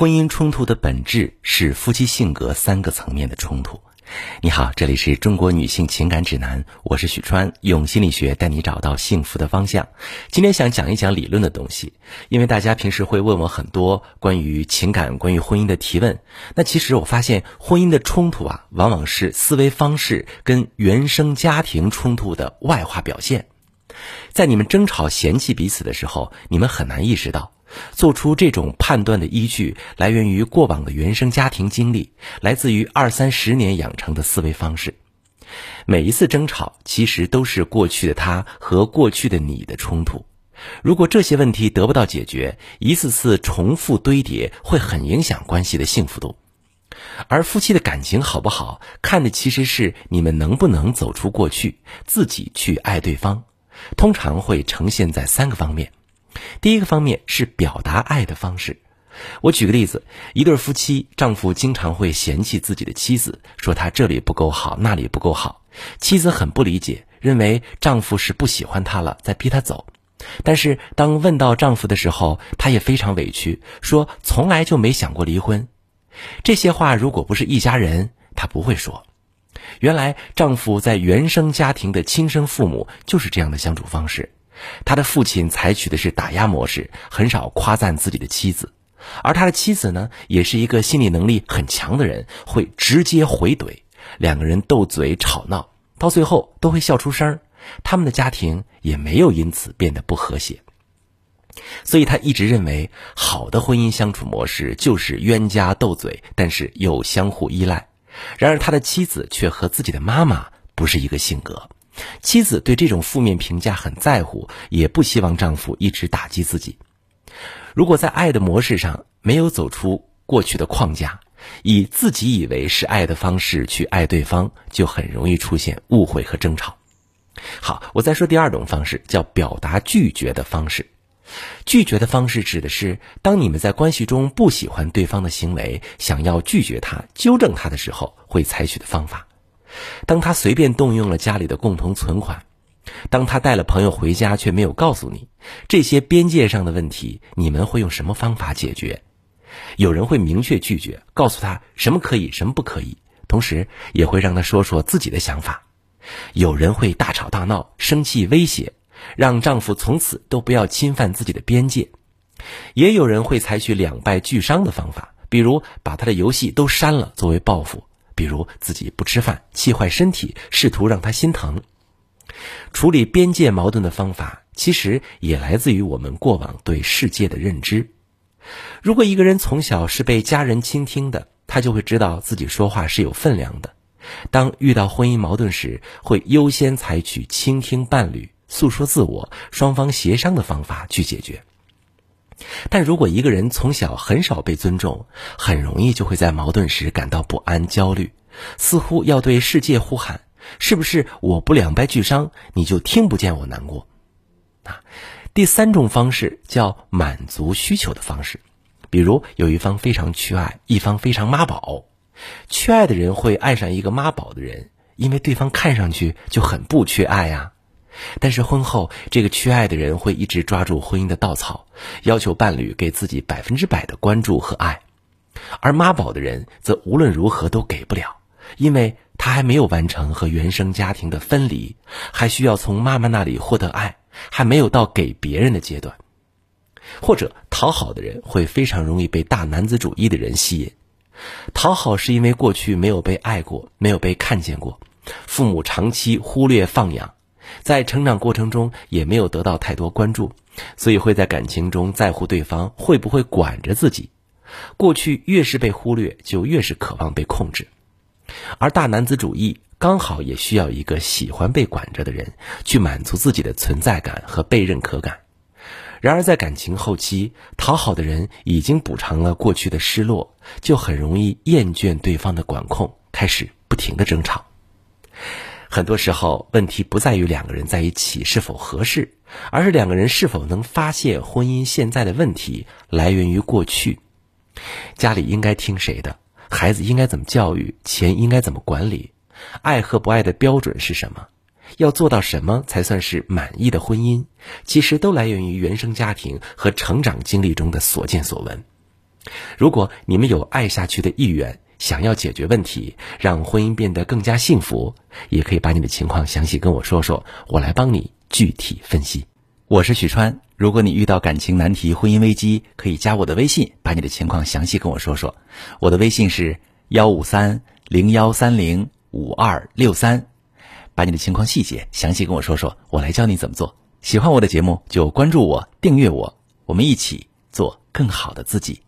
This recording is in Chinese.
婚姻冲突的本质是夫妻性格三个层面的冲突。你好，这里是中国女性情感指南，我是许川，用心理学带你找到幸福的方向。今天想讲一讲理论的东西，因为大家平时会问我很多关于情感、关于婚姻的提问。那其实我发现，婚姻的冲突啊，往往是思维方式跟原生家庭冲突的外化表现。在你们争吵、嫌弃彼此的时候，你们很难意识到。做出这种判断的依据来源于过往的原生家庭经历，来自于二三十年养成的思维方式。每一次争吵其实都是过去的他和过去的你的冲突。如果这些问题得不到解决，一次次重复堆叠，会很影响关系的幸福度。而夫妻的感情好不好，看的其实是你们能不能走出过去，自己去爱对方。通常会呈现在三个方面。第一个方面是表达爱的方式。我举个例子：一对夫妻，丈夫经常会嫌弃自己的妻子，说他这里不够好，那里不够好。妻子很不理解，认为丈夫是不喜欢她了，在逼她走。但是当问到丈夫的时候，她也非常委屈，说从来就没想过离婚。这些话如果不是一家人，她不会说。原来丈夫在原生家庭的亲生父母就是这样的相处方式。他的父亲采取的是打压模式，很少夸赞自己的妻子，而他的妻子呢，也是一个心理能力很强的人，会直接回怼，两个人斗嘴吵闹，到最后都会笑出声儿，他们的家庭也没有因此变得不和谐。所以他一直认为，好的婚姻相处模式就是冤家斗嘴，但是又相互依赖。然而他的妻子却和自己的妈妈不是一个性格。妻子对这种负面评价很在乎，也不希望丈夫一直打击自己。如果在爱的模式上没有走出过去的框架，以自己以为是爱的方式去爱对方，就很容易出现误会和争吵。好，我再说第二种方式，叫表达拒绝的方式。拒绝的方式指的是，当你们在关系中不喜欢对方的行为，想要拒绝他、纠正他的时候，会采取的方法。当他随便动用了家里的共同存款，当他带了朋友回家却没有告诉你这些边界上的问题，你们会用什么方法解决？有人会明确拒绝，告诉他什么可以，什么不可以，同时也会让他说说自己的想法。有人会大吵大闹，生气威胁，让丈夫从此都不要侵犯自己的边界。也有人会采取两败俱伤的方法，比如把他的游戏都删了作为报复。比如自己不吃饭，气坏身体，试图让他心疼。处理边界矛盾的方法，其实也来自于我们过往对世界的认知。如果一个人从小是被家人倾听的，他就会知道自己说话是有分量的。当遇到婚姻矛盾时，会优先采取倾听伴侣、诉说自我、双方协商的方法去解决。但如果一个人从小很少被尊重，很容易就会在矛盾时感到不安、焦虑，似乎要对世界呼喊：“是不是我不两败俱伤，你就听不见我难过？”啊，第三种方式叫满足需求的方式，比如有一方非常缺爱，一方非常妈宝，缺爱的人会爱上一个妈宝的人，因为对方看上去就很不缺爱呀。但是婚后，这个缺爱的人会一直抓住婚姻的稻草，要求伴侣给自己百分之百的关注和爱，而妈宝的人则无论如何都给不了，因为他还没有完成和原生家庭的分离，还需要从妈妈那里获得爱，还没有到给别人的阶段。或者讨好的人会非常容易被大男子主义的人吸引，讨好是因为过去没有被爱过，没有被看见过，父母长期忽略放养。在成长过程中也没有得到太多关注，所以会在感情中在乎对方会不会管着自己。过去越是被忽略，就越是渴望被控制。而大男子主义刚好也需要一个喜欢被管着的人，去满足自己的存在感和被认可感。然而在感情后期，讨好的人已经补偿了过去的失落，就很容易厌倦对方的管控，开始不停的争吵。很多时候，问题不在于两个人在一起是否合适，而是两个人是否能发现婚姻现在的问题来源于过去。家里应该听谁的？孩子应该怎么教育？钱应该怎么管理？爱和不爱的标准是什么？要做到什么才算是满意的婚姻？其实都来源于原生家庭和成长经历中的所见所闻。如果你们有爱下去的意愿，想要解决问题，让婚姻变得更加幸福，也可以把你的情况详细跟我说说，我来帮你具体分析。我是许川，如果你遇到感情难题、婚姻危机，可以加我的微信，把你的情况详细跟我说说。我的微信是幺五三零幺三零五二六三，把你的情况细节详细跟我说说，我来教你怎么做。喜欢我的节目就关注我、订阅我，我们一起做更好的自己。